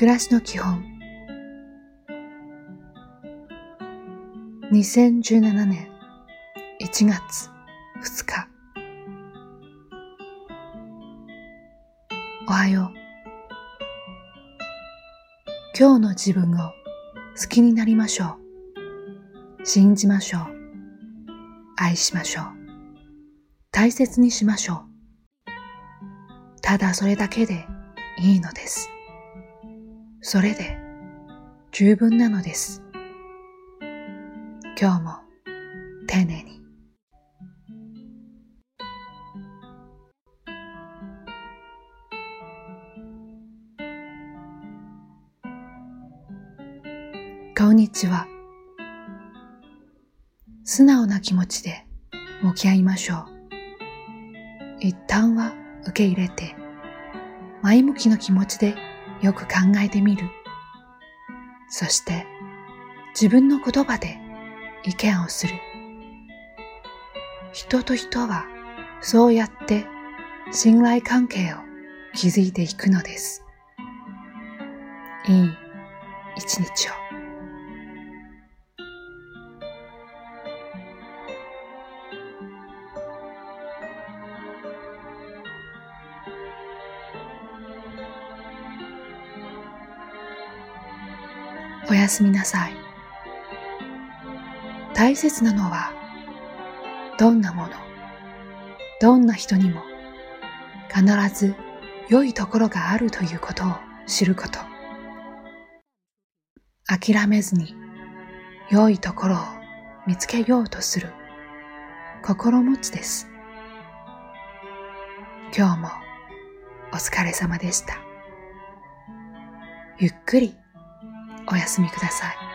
暮らしの基本。2017年1月2日。おはよう。今日の自分を好きになりましょう。信じましょう。愛しましょう。大切にしましょう。ただそれだけでいいのです。それで十分なのです。今日も丁寧に。こんにちは。素直な気持ちで向き合いましょう。一旦は受け入れて、前向きな気持ちでよく考えてみる。そして自分の言葉で意見をする。人と人はそうやって信頼関係を築いていくのです。いい一日を。おやすみなさい。大切なのは、どんなもの、どんな人にも、必ず良いところがあるということを知ること。諦めずに良いところを見つけようとする心持ちです。今日もお疲れ様でした。ゆっくりお休みください。